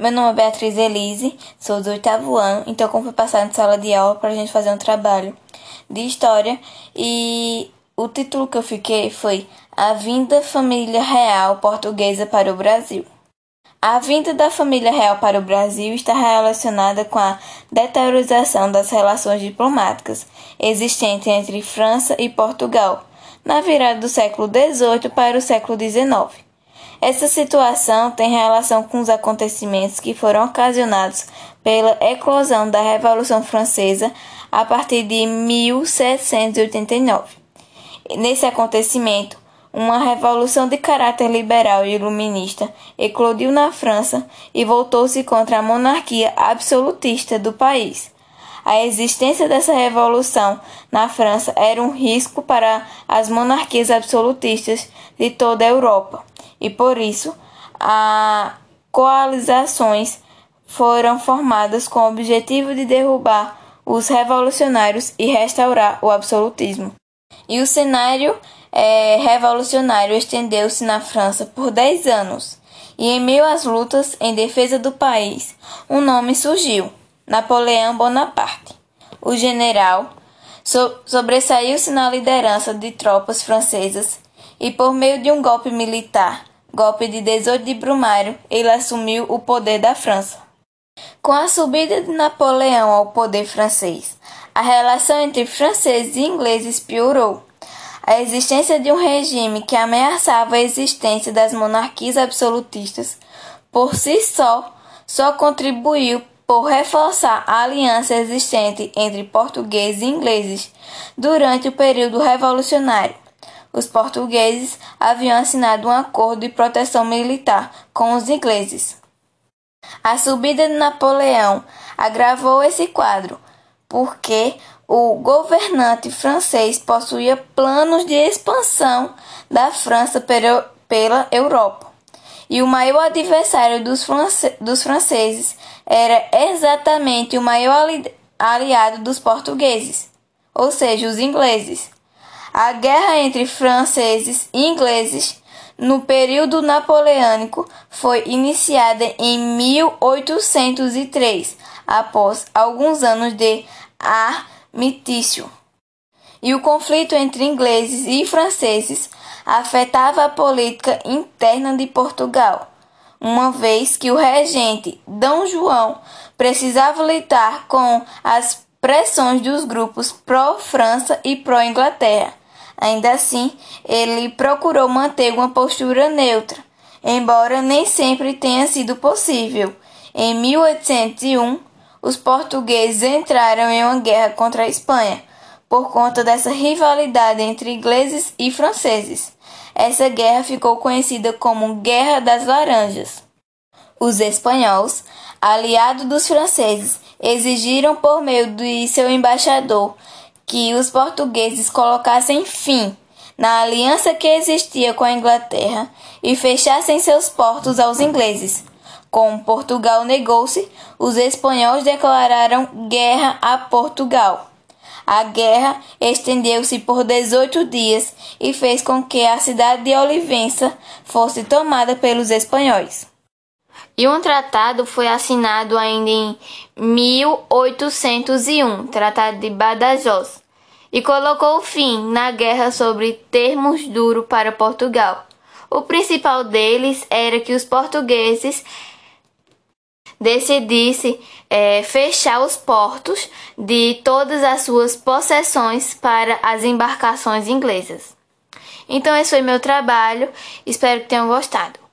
Meu nome é Beatriz Elise, sou do oitavo ano, então como foi passar na sala de aula para a gente fazer um trabalho de história e o título que eu fiquei foi A Vinda Família Real Portuguesa para o Brasil. A vinda da família real para o Brasil está relacionada com a deteriorização das relações diplomáticas existentes entre França e Portugal na virada do século XVIII para o século XIX. Essa situação tem relação com os acontecimentos que foram ocasionados pela eclosão da Revolução Francesa a partir de 1789. Nesse acontecimento, uma revolução de caráter liberal e iluminista eclodiu na França e voltou-se contra a monarquia absolutista do país. A existência dessa revolução na França era um risco para as monarquias absolutistas de toda a Europa e por isso as coalizações foram formadas com o objetivo de derrubar os revolucionários e restaurar o absolutismo. E o cenário é, revolucionário estendeu-se na França por dez anos, e em meio às lutas em defesa do país, um nome surgiu: Napoleão Bonaparte. O general so sobressaiu-se na liderança de tropas francesas e, por meio de um golpe militar, golpe de 18 de Brumário, ele assumiu o poder da França. Com a subida de Napoleão ao poder francês, a relação entre franceses e ingleses piorou. A existência de um regime que ameaçava a existência das monarquias absolutistas por si só só contribuiu por reforçar a aliança existente entre portugueses e ingleses durante o período revolucionário os portugueses haviam assinado um acordo de proteção militar com os ingleses. A subida de Napoleão agravou esse quadro, porque o governante francês possuía planos de expansão da França pela Europa. E o maior adversário dos, france dos franceses era exatamente o maior ali aliado dos portugueses, ou seja, os ingleses. A guerra entre franceses e ingleses no período napoleônico foi iniciada em 1803, após alguns anos de armistício. E o conflito entre ingleses e franceses afetava a política interna de Portugal, uma vez que o regente Dom João precisava lidar com as pressões dos grupos pró-França e pró-Inglaterra. Ainda assim, ele procurou manter uma postura neutra, embora nem sempre tenha sido possível. Em 1801, os portugueses entraram em uma guerra contra a Espanha, por conta dessa rivalidade entre ingleses e franceses. Essa guerra ficou conhecida como Guerra das Laranjas. Os espanhóis, aliados dos franceses, exigiram por meio de seu embaixador que os portugueses colocassem fim na aliança que existia com a Inglaterra e fechassem seus portos aos ingleses. Como Portugal negou-se, os espanhóis declararam guerra a Portugal. A guerra estendeu-se por 18 dias e fez com que a cidade de Olivença fosse tomada pelos espanhóis. E um tratado foi assinado ainda em 1801, Tratado de Badajoz, e colocou fim na guerra sobre termos duros para Portugal. O principal deles era que os portugueses decidissem é, fechar os portos de todas as suas possessões para as embarcações inglesas. Então, esse foi meu trabalho. Espero que tenham gostado.